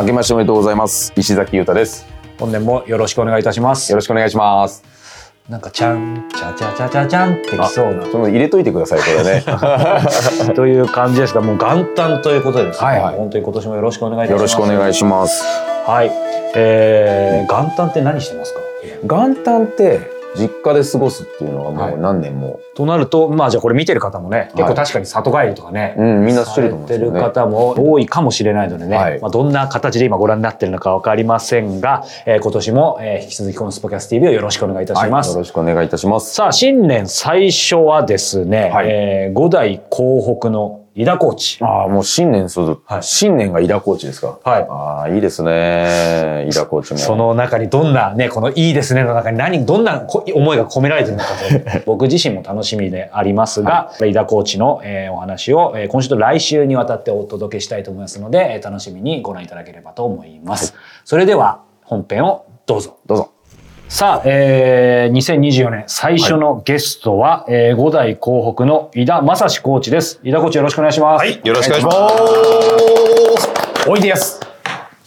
明けましておめでとうございます。石崎裕太です。本年もよろしくお願いいたしますよろしくお願いします。なんかちゃんちゃちゃちゃちゃちゃんってきそうなその入れといてください、これね。という感じですがもう元旦ということでですね、はいはい本当に今年もよろしくお願いいたしますよろしくお願いします。はいえー、元旦って何してますか？元旦って実家で過ごすっていうのははいもう何年も、となるとまあじゃあこれ見てる方もね結構はい確かに里帰りとかね、うん、みんなしてると思うてるですよね。方も多いかもしれないのでね、はいまあ、どんな形で今ご覧になってるのか分かりませんが、えー今年も、えー引き続きこのスポキャス TV をよろしくお願いいたしはい、ます。よろしくお願いいたします。さあ新年最初はですね、はいえー五代港北の井田コーチ。ああ、もう新年する、はい新年が井田コーチですか？はいああ、いいですね。井田コーチも。その中にどんなね、このいいですねの中に何、どんなこ思いが込められているのかと、僕自身も楽しみでありますが、井田コーチの、えーお話を、えー今週と来週にわたってお届けしたいと思いますので、えー楽しみにご覧いただければと思います。それでは本編をどうぞ。どうぞ。さあ、えー、2024年最初のゲストは、えー五代港北の井田正史コーチです。井田コーチよろしくお願いします。はい、よろしくお願いします。おいでやす。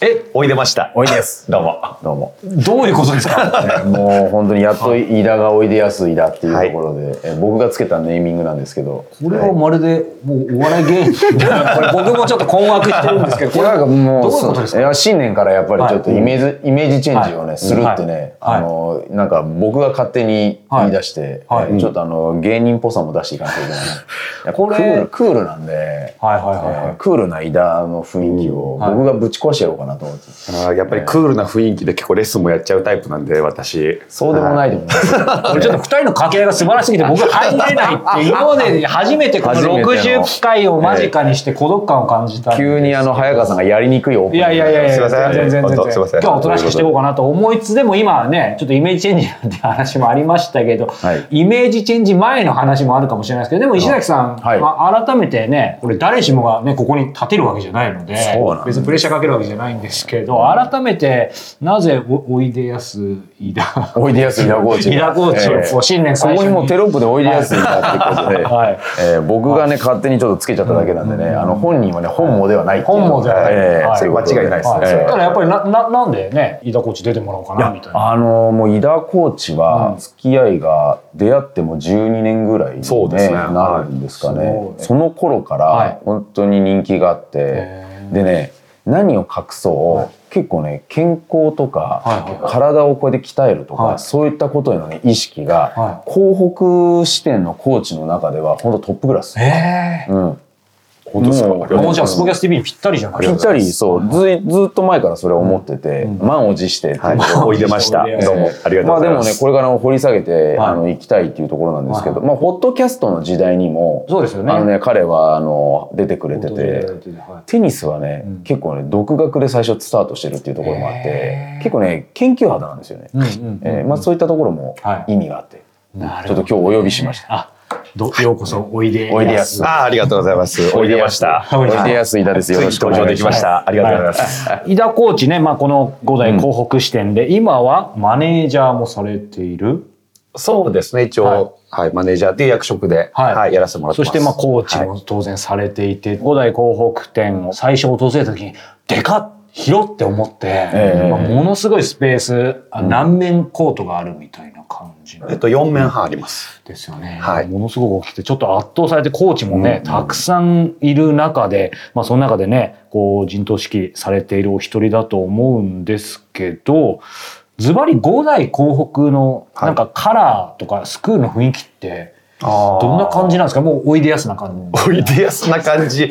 え、おいでました。おいでやす。どうも。どうも。どういうことですか？もう本当にやっと井田がおいでやす井田っていうところで、え僕がつけたネーミングなんですけど。これはまるでもうお笑い芸人。これ僕もちょっと困惑してるんですけど、これなんかもうどういうことですか？いや新年からやっぱりちょっとイメージ、イメージチェンジをね、するってね、はい。あのなんか僕が勝手に言い出して、ちょっとあの芸人っぽさも出していかなきゃいけない。これクールクールなんで、はいはいはいクールな井田の雰囲気をはい。僕がぶち壊してやろうかなと思って、あーやっぱりクールな雰囲気で結構レッスンもやっちゃうタイプなんで、私。そうでもないと思います。これちょっと二人の掛け合いが素晴らしすぎて僕が入れないって今まで初めてこの初めての。60回を間近にして孤独感を感じた急にあの早川さんがやりにくいオープンいやいやいやすいません。全然全然。今日はおとなしくしていこうかなと思いつつでも今はねちょっとイメージチェンジなんて話もありましたけど、はい。イメージチェンジ前の話もあるかもしれないですけどでも石崎さん、はい。まあ、改めてねこれ誰しもがねここに立てるわけじゃないので別にプレッシャーかけるわけじゃないんですけど改めてなぜおおいでやす井田おいでやす井田コーチが井田コーチをえーこう新年そこ最初に。にもうテロップでおいでやす井田って。ことで、はい。えー僕がね勝手にちょっとつけちゃっただけなんでね、あの本人はね本望ではない本望ではない。はい。えーそううこと間違いないですね。はい、えーただやっぱりなななんでね井田コーチ出てもらおうかなみたいな。あのもう井田コーチは付き合いが出会っても12年ぐらいそうですね。なるんですかね、はい。その頃かはい。ら本当に人気があって、でね何を隠そう、結構ね健康とか、体をこうやって鍛えるとか、はい。そういったことへのね意識が、は東北支店のコーチの中では本当トップクラス。えうん本当ですかもう。じゃあスポキャス TV にぴったりじゃない。ぴったりそう。ずいずっと前からそれを思ってて、満を持しておいでました。どうも。ありがとうまあでもねございます。これから掘り下げて、はい。あの行きたいっていうところなんですけど、はい。まあホットキャストの時代にもそうですよね。あのね彼はあの出てくれてはいてテニスはね、結構ね独学で最初スタートしてるっていうところもあって結構ね研究肌なんですよね、まあ、そういったところもはい。意味があって、なるちょっと今日お呼びしました。あどようこそおいでおいでやすあーありがとうございます。おいでました。おおいでやすいだですよろしくお願いします登場できまし。た。ありがとうございます。井田コーチね、まあ、この五代港北支店で、今はマネージャーもされている、そうですね、一応、はい、マネージャーっていう役職で、はいはい、やらせてもらってます。そしてまあコーチはいも当然されていて、五代港北店を最初訪れた時にでかっ広って思って、ええ。まあものすごいスペース、あ何面コートがあるみたいな感じ。のえっと、4面半あります。ですよね、はい。ものすごく大きくてちょっと圧倒されてコーチもね、たくさんいる中で、まあ、その中でねこう陣頭指揮されているお一人だと思うんですけどズバリ五代港北のはい。なんかカラーとかスクールの雰囲気ってどんな感じなんですか？もうおいでやすな感じ。おいでやすな感じ。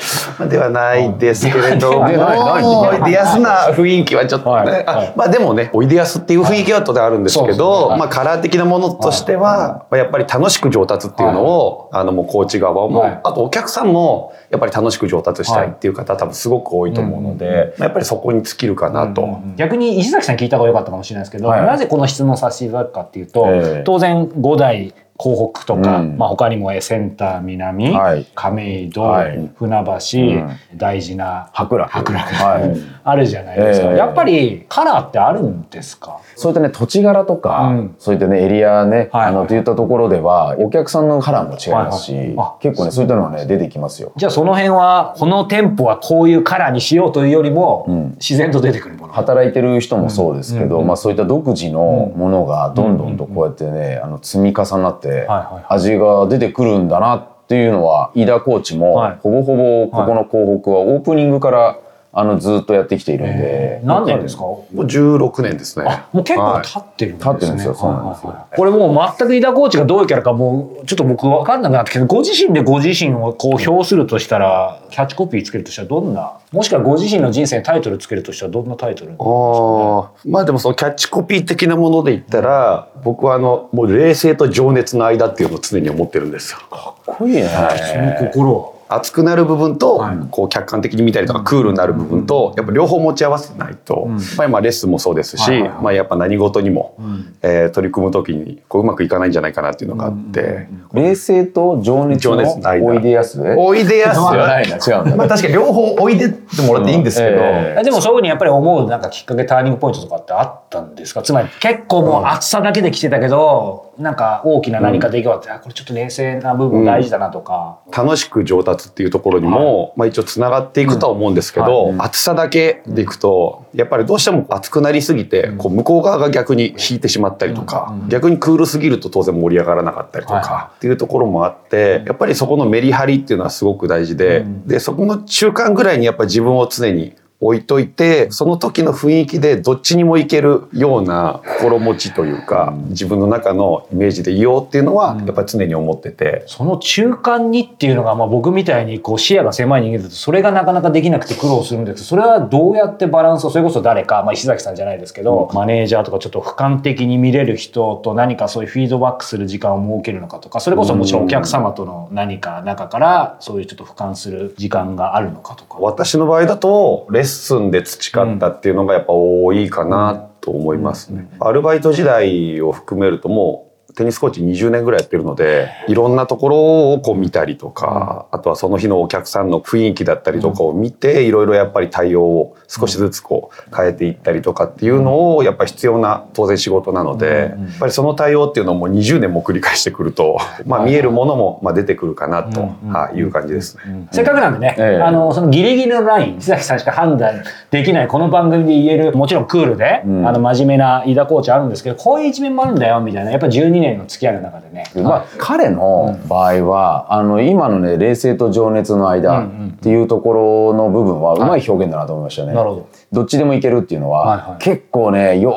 ではないですけれども、おいでやすな雰囲気はちょっとね、まあでもね、おいでやすっていう雰囲気は当然あるんですけど、はいまあカラー的なものとしては、まあやっぱり楽しく上達っていうのを、あのもうコーチ側も、はい。あとお客さんもやっぱり楽しく上達したいっていう方多分すごく多いと思うので、まあやっぱりそこに尽きるかなと。逆に石崎さん聞いた方が良かったかもしれないですけど、はい。なぜこの質問させていただくかっていうと、ええ。当然五代港北とか、うん。まあ、他にもえセンター南、はい。亀戸、はい。船橋、ん。大事な博楽。博楽。はい。あるじゃないですか、ええ。やっぱりカラーってあるんですか？そういったね土地柄とか、うん。そういったねエリアね、はい。あのといったところではお客さんのカラーも違いますし、はいはいあ結構ねそういったのはね出てきますよ。じゃあその辺はこの店舗はこういうカラーにしようというよりも、ん。自然と出てくるもの。働いてる人もそうですけど、うん。まあ、そういった独自のものがどんどんとこうやってね、あの積み重なってはいはい味が出てくるんだなっていうのは飯田コーチもはい。ほぼほぼここの港北はオープニングからあのずっとやってきているんで、何年ですか？もう16年ですね。もう結構はい。経ってるんですね。経ってるんですよ。そうなんですよ。これもう全く井田コーチがどういうキャラかもうちょっと僕分かんなくなってきてご自身でご自身をこう評するとしたらキャッチコピーつけるとしたらどんな？もしくはご自身の人生にタイトルつけるとしたらどんなタイトルああまあでもそのキャッチコピー的なもので言ったら、僕はあのもう冷静と情熱の間っていうのを常に思ってるんですよ。かっこいいね。その心は熱くなる部分と、はい。こう客観的に見たりとかクールになる部分と、やっぱ両方持ち合わせないと、まあレッスンもそうですし、はいはいはい。まあやっぱ何事にも、えー取り組む時にこううまくいかないんじゃないかなっていうのがあって、冷静と情熱のおいでやす？でおいでやす。まあ確かに両方おいでってもらっていいんですけど、えでもそういうふうにやっぱり思うなんかきっかけターニングポイントとかってあったんですか？つまり結構もう厚さだけで来てたけど、なんか大きな何か出来事があって、あこれちょっと冷静な部分大事だなとか、楽しく上達っていうところにも、まあ一応つながっていくとは思うんですけど、厚さだけでいくとやっぱりどうしても熱くなりすぎて、こう向こう側が逆に引いてしまったりとか、逆にクールすぎると当然盛り上がらなかったりとはかっていうところもあってやっぱりそこのメリハリっていうのはすごく大事で、でそこの中間ぐらいにやっぱり自分を常に置いといてその時の雰囲気でどっちにもいけるような心持ちというか、自分の中のイメージでいようっていうのはやっぱり常に思ってて。その中間にっていうのが、まあ、僕みたいにこう視野が狭い人間だとそれがなかなかできなくて苦労するんです。けどそれはどうやってバランスをそれこそ誰か、まあ、石崎さんじゃないですけど、マネージャーとかちょっと俯瞰的に見れる人と何かそういうフィードバックする時間を設けるのかとかそれこそもちろんお客様との何か中からそういうちょっと俯瞰する時間があるのかとか。私の場合だとレッスンで培ったっていうのがやっぱ多いかなと思いますね。アルバイト時代を含めるともうテニスコーチ20年ぐらいやってるのでいろんなところをこう見たりとか、あとはその日のお客さんの雰囲気だったりとかを見ていろいろやっぱり対応を少しずつこう変えていったりとかっていうのをやっぱり必要な当然仕事なので、やっぱりその対応っていうのをもう20年も繰り返してくると、まあ見えるものもまあ出てくるかなとはいいう感じですね。せっかくなんでね、ええ。あのそのギリギリのライン石崎さんしか判断できないこの番組で言えるもちろんクールで、ん。あの真面目な飯田コーチあるんですけどこういう一面もあるんだよみたいなやっぱ12年の付き合いの中でね、まあ、彼の場合は、あの今のね冷静と情熱の間っていうところの部分はうまい表現だなと思いましたね。なるほど。どっちでもいけるっていうのは、はいはい。結構ねよ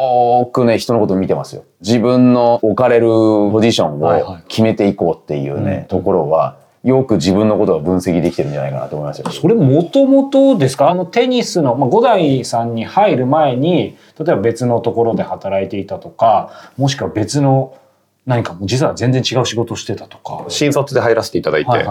ーくね人のこと見てますよ。自分の置かれるポジションはいはい。を決めていこうっていうね、ところはよく自分のことが分析できてるんじゃないかなと思いますよ。それもともとですか？あのテニスの、まあ、五代さんに入る前に例えば別のところで働いていたとかもしくは別の何かもう実は全然違う仕事をしてたとか。新卒で入らせていただいて、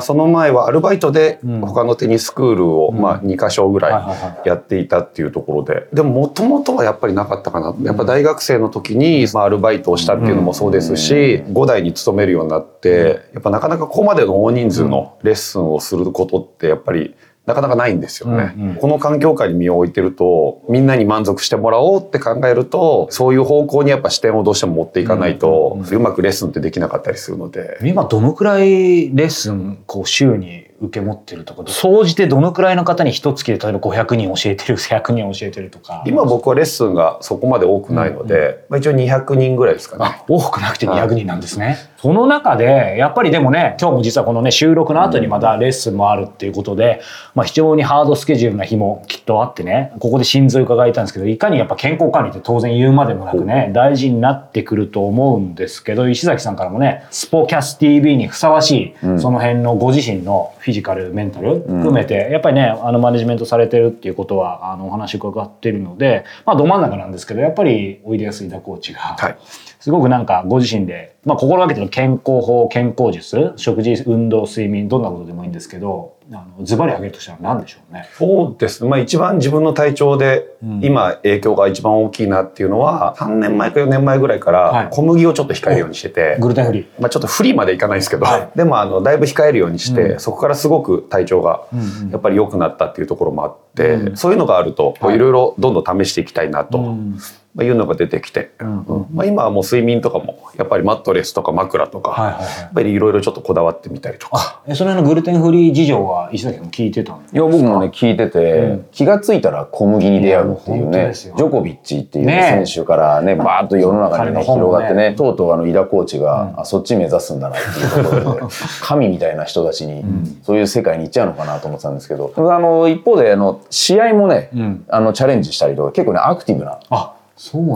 その前はアルバイトでん。他のテニススクールを、まあ、2か所ぐらはいやっていたっていうところで。でももともとはやっぱりなかったかな。やっぱ大学生の時に、まあ、アルバイトをしたっていうのもそうですし、5代に勤めるようになってやっぱなかなかここまでの大人数のレッスンをすることってやっぱりなかなかないんですよね。うんうんこの環境下に身を置いてるとみんなに満足してもらおうって考えるとそういう方向にやっぱ視点をどうしても持っていかないと、うまくレッスンってできなかったりするので。今どのくらいレッスンこう週に受け持ってるとか総じてどのくらいの方に一月で例えば500人教えてる 100人教えてるとか。今僕はレッスンがそこまで多くないので、まあ、一応200人ぐらいですかね。あ多くなくて200人なんですね、その中でやっぱりでもね今日も実はこのね収録の後にまたレッスンもあるっていうことで、まあ、非常にハードスケジュールな日もきっとあってねここで心臓伺いたんですけどいかにやっぱ健康管理って当然言うまでもなくね大事になってくると思うんですけど石崎さんからもねスポキャス TV にふさわしい、その辺のご自身のフィジカルメンタル含めて、やっぱりねあのマネジメントされてるっていうことはあのお話伺ってるのでまあど真ん中なんですけどやっぱりおいでやす井田コーチが、はいすごくなんかご自身で、まあ、心がけてる健康法健康術食事運動睡眠どんなことでもいいんですけどあのズバリ挙げるとしたら何でしょうね？そうですね。まあ一番自分の体調で今影響が一番大きいなっていうのは、3年前か4年前ぐらいかはい。ら小麦をちょっと控えるようにしてて、グルテンフリーまあちょっとフリーまでいかないですけど、はい。でもあのだいぶ控えるようにして、うん。そこからすごく体調がやっぱり良くなったっていうところもあって、うん。そういうのがあるといろいろどんどん試していきたいなと。うんまあ、いうのが出てきて、んうん。まあ、今はもう睡眠とかもやっぱりマットレスとか枕とか、はいはいはい。やっぱりいろいろちょっとこだわってみたりとか。えその辺のグルテンフリー事情は石崎さ聞いてたんいや僕もね聞いてて、うん。気がついたら小麦に出会うっていう。ねジョコビッチっていう、選手からねバーッと世の中にねね。広がってねとうとうあの井田コーチが、あそっち目指すんだなっていうところで 神みたいな人たちに、そういう世界に行っちゃうのかなと思ってたん。ですけどあの一方であの試合もね、うんあのチャレンジしたりとか結構ねアクティブなあ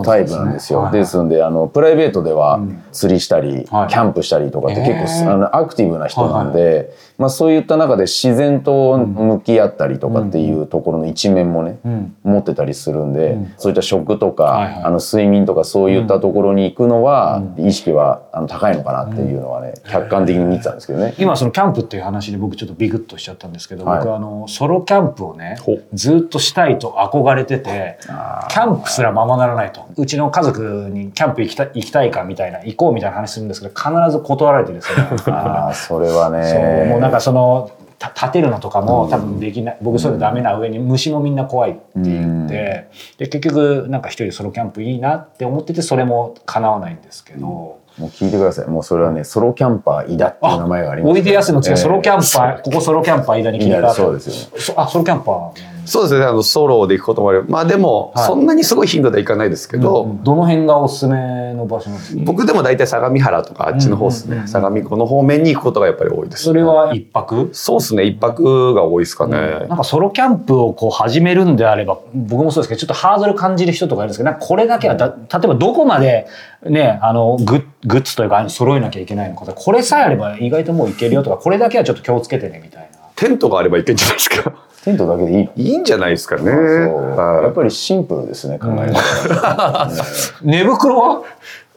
タイプなんですよ。はいですんであのプライベートでは釣りしたり、はい。キャンプしたりとかって結構あのアクティブな人なんで、まあ、そういった中で自然と向き合ったりとかっていうところの一面もね、うん。持ってたりするんで、そういった食とか、あの睡眠とかそういったところに行くのは、意識はあの高いのかなっていうのはね、客観的に見てたんですけどね。今そのキャンプっていう話で僕ちょっとビクッとしちゃったんですけど、はい。僕あのソロキャンプをねほずっとしたいと憧れててキャンプすらままならないと。うちの家族にキャンプ行きた行きたいかみたいな行こうみたいな話するんですけど必ず断られてですね。ああそれはそうねもうなんかそのた立てるのとかも多分できない。僕そういうのダメな上に虫もみんな怖いって言ってで結局なんか一人でソロキャンプいいなって思っててそれも叶わないんですけど。もう聞いてください。もうそれはねソロキャンパー井田っていう名前があります。おいでやすの次はソロキャンパー、えここソロキャンパー間に切り替わってそうですよね。そあソロキャンパーそうですね。あのソロで行くこともあるまあでも、はい。そんなにすごい頻度では行かないですけど、どの辺がおすすめの場所なんですか？僕でも大体相模原とかあっちの方ですね、相模湖の方面に行くことがやっぱり多いですそれは一泊？そうですね。一泊が多いですかね、なんかソロキャンプをこう始めるんであれば僕もそうですけどちょっとハードル感じる人とかいるんですけどこれだけはだ例えばどこまでねあのグッグッズというか揃えなきゃいけないのかこれさえあれば意外ともういけるよとかこれだけはちょっと気をつけてねみたいな。テントがあればいけんじゃないですかテントだけでいいの？いいんじゃないですかね。やっぱりシンプルですね考え方、ね 寝袋は？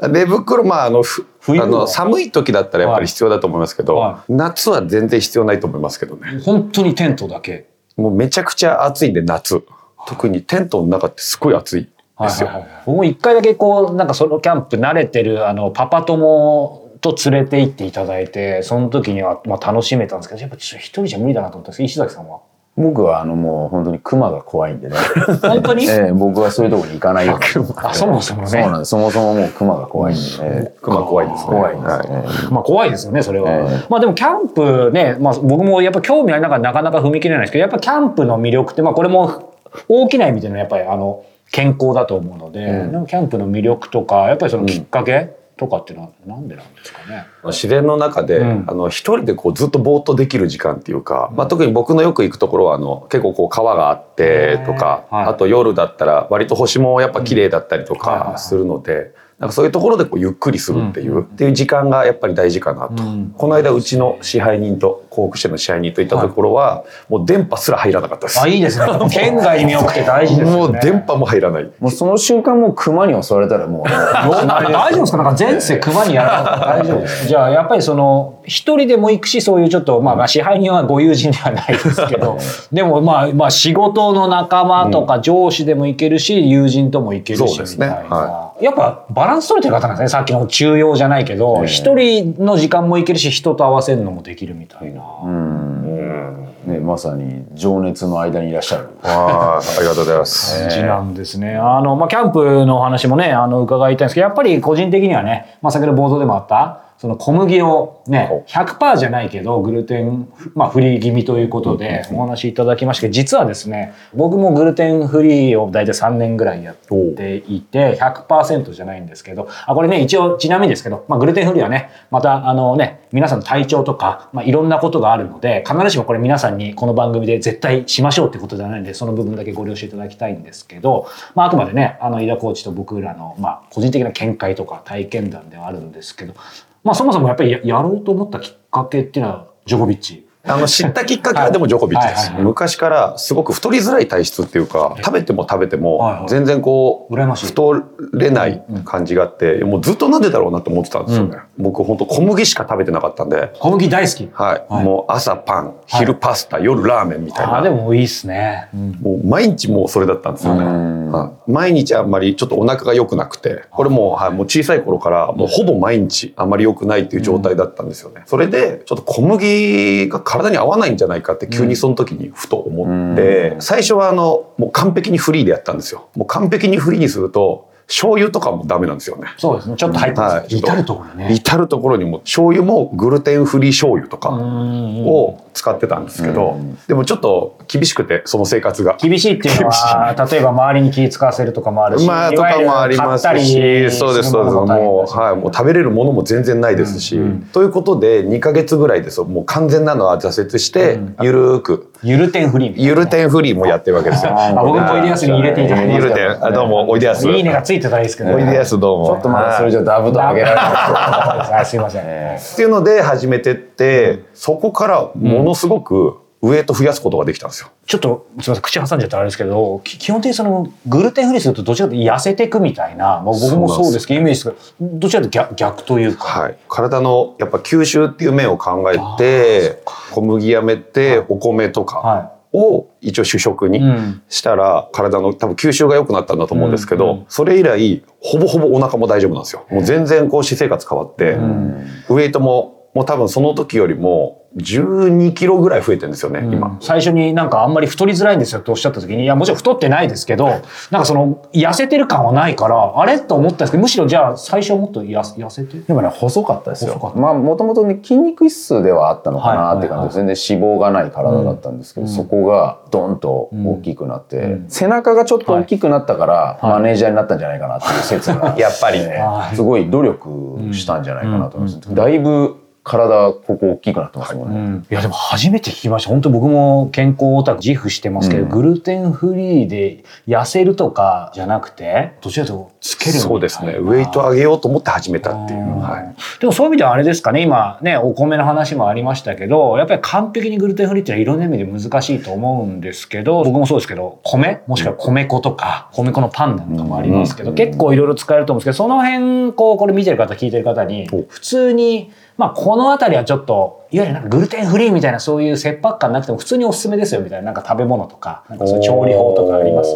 寝袋まああのふ冬？はあの寒い時だったらやっぱり必要だと思いますけど、は夏は全然必要ないと思いますけどね。本当にテントだけ。もうめちゃくちゃ暑いんで夏。特にテントの中ってすごい暑いですよ、僕も一回だけこうなんかソロキャンプ慣れてるあのパパ友と連れて行っていただいてその時にはまあ楽しめたんですけどやっぱちょっと一人じゃ無理だなと思ったんですけど石崎さんは？僕はあのもう本当にクマが怖いんでね、本当に、ええ僕はそういうところに行かないように。あそもそもね。そうなんです。そもそももうクマが怖いんでね、熊怖いですね。怖いんですはい。ね、まあ怖いですよねそれは、ええ。まあでもキャンプね、まあ、僕もやっぱ興味ありながらなかなか踏み切れないですけどやっぱキャンプの魅力ってまあこれも大きな意味でのやっぱりあの健康だと思うので、なん。かキャンプの魅力とかやっぱりそのきっかけ？とかっていうのはなんでなんですかね、自然の中で、うん。あの一人でこうずっとぼーっとできる時間っていうか、まあ、特に僕のよく行くところはあの結構こう川があってとか、はいあと夜だったら割と星もやっぱ綺麗だったりとかするので。なんかそういうところでこうゆっくりするっていう、っていう時間がやっぱり大事かなと、ん。この間うちの支配人と航空士の支配人といったところは、もう電波すら入らなかったです。あいいですね。県外に見送って大事ですよね。もう電波も入らない。もうその瞬間もうクマに襲われたらもう ね大丈夫ですか？なんか前世熊にやらなかったら大丈夫です。じゃあやっぱりその一人でも行くしそういうちょっとまあまあ支配人はご友人ではないですけど でもまあまあ仕事の仲間とか上司でも行けるし友人とも行けるしそうですね。みたいやっぱバランス取れてる方なんですね。さっきの中庸じゃないけど一、人の時間も行けるし人と合わせるのもできるみたいな。ねまさに情熱の間にいらっしゃる。あーありがとうございます、感じなんですね。あの、まあ、キャンプのお話もね、あの、伺いたいんですけど、やっぱり個人的にはね、まあ、先ほど冒頭でもあった、その小麦をね、100%じゃないけど、グルテン、まあ、フリー気味ということでお話しいただきましたけど、実はですね、僕もグルテンフリーを大体3年ぐらいやっていて、100%じゃないんですけど、あ、これね、一応ちなみにですけど、まあ、グルテンフリーはね、また、あのね、皆さんの体調とか、まあ、いろんなことがあるので、必ずしもこれ皆さんにこの番組で絶対しましょうってことではないので、その部分だけご了承いただきたいんですけど、まあ、あくまでね、あの、井田コーチと僕らの、まあ、個人的な見解とか体験談ではあるんですけど、まあ、そもそもやっぱりやろうと思ったきっかけっていうのは、ジョコビッチ。あの、知ったきっかけはでもジョコビッチです。昔からすごく太りづらい体質っていうか、食べても食べてはいもはい、全然こう、太れない感じがあって、もうずっとなんでだろうなって思ってたんですよね。僕本当小麦しか食べてなかったんで、小麦大好き。はい。はいもう朝パン、昼パスタ、夜ラーメンみたいああ、な。でもいいっすね。うんもう毎日もうそれだったんですよね。毎日あんまりちょっとお腹が良くなくて、これもう,、はい、もう小さい頃からもうほぼ毎日あんまり良くないっていう状態だったんですよね。それでちょっと小麦が体に合わないんじゃないかって急にその時にふと思って、最初はあのもう完璧にフリーでやったんですよ。もう完璧にフリーにすると醤油とかもダメなんですよね。そうですね。ちょっと入ってます。はい至るところにね。至る所にも醤油もグルテンフリー醤油とかうんを使ってたんですけど、でもちょっと厳しくてその生活が。厳しいっていうのは、例えば周りに気使わせるとかもあるし、まあとかもありますし、そうですそうです。もうはいもう食べれるものも全然ないですし、ということで2ヶ月ぐらいですよもう完全なのは挫折して、ゆるーく。ゆるテンフリーゆるテンフリーもやってるわけですよ。あ僕もおいでやすに入れていただきますゆるテンあどうもおいでやす。いいねがついてたらいいですけどおいでやすどうも。ちょっとまだそれじゃダブと上げられない すいません。っていうので始めてって、そこからものすごくウエイト増やすことができたんですよ。ちょっとすみません口挟んじゃったらあれですけどき基本的にそのグルテンフリーするとどちらかというと痩せていくみたいな、まあ、僕もそうです。けどイメージですけどどちらかと逆逆というか、はい、体のやっぱ吸収っていう面を考えて小麦やめてお米とかはを一応主食にうん。したら体の多分吸収が良くなったんだと思うんですけど、それ以来ほぼほぼお腹も大丈夫なんですよ。もう全然こう私生活変わって、ウエイトももう多分その時よりも12キロぐらい増えてるんですよね、今。最初になんかあんまり太りづらいんですよっておっしゃった時にいやもちろん太ってないですけどなんかその痩せてる感はないからあれと思ったんですけどむしろじゃあ最初もっと痩せ痩せて？でもね細かったですよ。まあもともとね筋肉質ではあったのかなって感じで、全然脂肪がない体だったんですけど、そこがドンと大きくなって、背中がちょっと大きくなったから、マネージャーになったんじゃないかなっていう説がやっぱりね はい。すごい努力したんじゃないかなと思います、だいぶ体ここ大きくなってますもんね、い。やでも初めて聞きました。本当僕も健康オタク自負してますけど、グルテンフリーで痩せるとかじゃなくてどちらかとつけるそうですね。ウエイト上げようと思って始めたっていう、はい、でもそういう意味ではあれですかね。今ねお米の話もありましたけどやっぱり完璧にグルテンフリーっていろんな意味で難しいと思うんですけど僕もそうですけど米？もしくは米粉とか米粉のパンなんかもありますけど、結構いろいろ使えると思うんですけどその辺こうこれ見てる方聞いてる方に普通にまあこの辺りはちょっといわゆるなんかグルテンフリーみたいなそういう切迫感なくても普通におすすめですよみたいななんか食べ物とかなんかそういう調理法とかあります？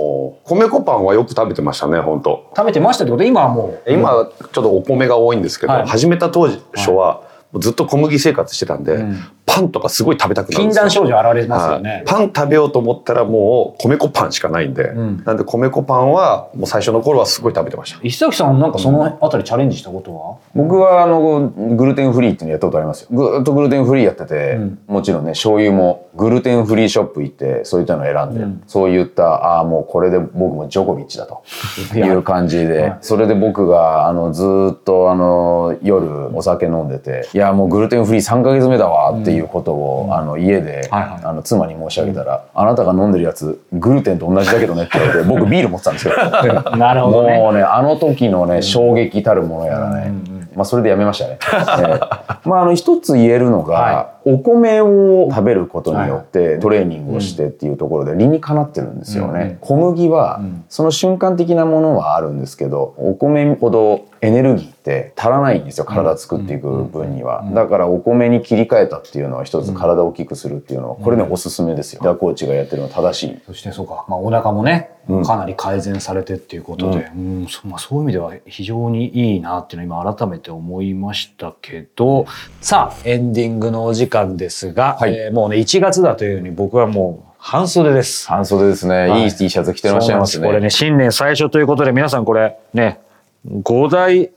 米粉パンはよく食べてましたね本当。食べてましたってこと？で今はもう。今ちょっとお米が多いんですけど、はい。始めた当初はずっと小麦生活してたんで、パンとかすごい食べたくなるん禁ですよ。断症状現れますよね、はい。パン食べようと思ったらもう米粉パンしかないんで、なんで米粉パンはもう最初の頃はすごい食べてました。石崎さんなんかそのあたりチャレンジしたことは、僕はあのグルテンフリーっていうのやったことありますよ。ぐーっとグルテンフリーやってて、もちろんね醤油もグルテンフリーショップ行ってそういったのを選んで、そういったああもうこれで僕もジョコビッチだと いう感じでそれで僕があのずーっとあの夜お酒飲んでていやもうグルテンフリー3ヶ月目だわっていうことを、あの家で、あの妻に申し上げたら、あなたが飲んでるやつグルテンと同じだけどねって言われて 僕ビール持ってたんですよ。なるほどねもうね、あの時のね、衝撃たるものやらね。まあ、それでやめましたね。えーまあ、あの、一つ言えるのが、はお米を食べることによってトレーニングをしてっていうところで理にかなってるんですよね。小麦は、その瞬間的なものはあるんですけど、お米ほどエネルギーって足らないんですよ。体作っていく分には。だからお米に切り替えたっていうのは一つ体を大きくするっていうのは、これね、おすすめですよ。ダコーチがやってるのは正しい。そしてそうか、まあ、お腹もね、かなり改善されてっていうことで、うんそまあ、そういう意味では非常にいいなっていうのを今改めて思いましたけどさあエンディングのお時間ですが、はいえーもうね1月だというように僕はもう半袖です。半袖ですね。はいいい T シャツ着てらっしゃいますね。これね新年最初ということで皆さんこれね5大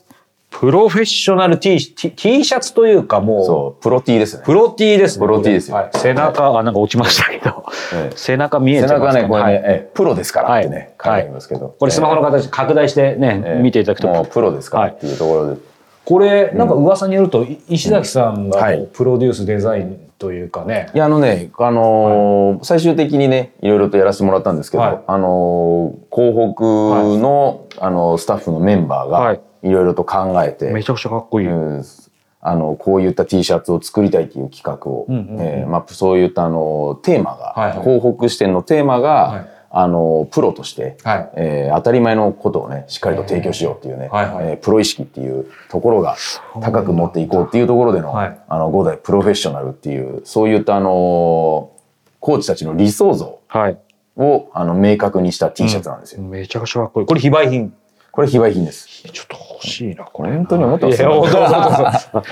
プロフェッショナル T, T, T シャツというかもう、そう、プロ T ですね。プロ T ですね。プロ T ですよ。はい、背中、あ、なんか落ちましたけど、ええ。背中見え背てますか中ね、これね、はい。ええプロですからってね、書いはいてありますけど。これスマホの形、拡大してね、ええ。見ていただくと、もうプロですからっていうところで。これ、なんか噂によると、い石崎さんがはい。プロデュースデザインというかね、いや、あのね、あのー最終的にね、いろいろとやらせてもらったんですけど、はい。あのー広北の、あのスタッフのメンバーはい。が、いろいろと考えて、めちゃくちゃかっこいい。うんあの、こういった T シャツを作りたいという企画を、うんうんうんえーまあ、そういったあの、テーマが、はいはい広北支店のテーマが、はいあの、プロとして、はいえー当たり前のことをね、しっかりと提供しようっていうね、はいはいえープロ意識っていうところが高く持っていこうっていうところでの、はいあの、五代プロフェッショナルっていう、そういったあの、コーチたちの理想像はい。を、あの、明確にした T シャツなんですよ。めちゃくちゃかっこいい。これ非売品。これ非売品です。ちょっと欲しいな、これ。本当に思ってますいや、どうぞどうぞ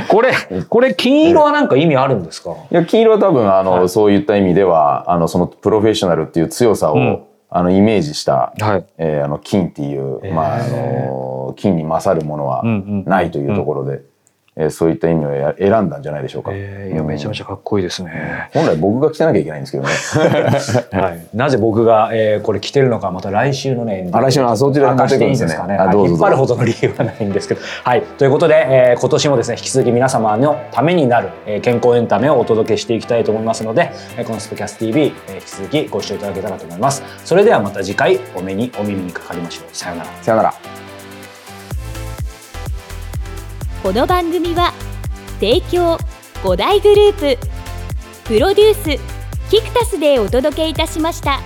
これ、これ金色はなんか意味あるんですか？いや、黄色は多分、あの、はい。そういった意味では、あの、そのプロフェッショナルっていう強さを、うん。あの、イメージした、はい。えーあの、金っていう、まあ、あの、金に勝るものはうんうん。ないというところで、えーそういった意味をや選んだんじゃないでしょうか。えー、いや、めちゃめちゃかっこいいですね。本来僕が着てなきゃいけないんですけどね。はい。なぜ僕が、えーこれ着てるのか、また来週のね、あ来週のあそちらに持明かしていいってくるんですかね。あど引っ張るほどの理由はないんですけど。はい。ということで、えー今年もですね、引き続き皆様のためになる、えー健康エンタメをお届けしていきたいと思いますので、えーこのスペキャス TV、えー引き続きご視聴いただけたらと思います。それではまた次回お目にお耳にかかりましょう。さようなら。さよなら。この番組は提供5大グループプロデュースキクタスでお届けいたしました。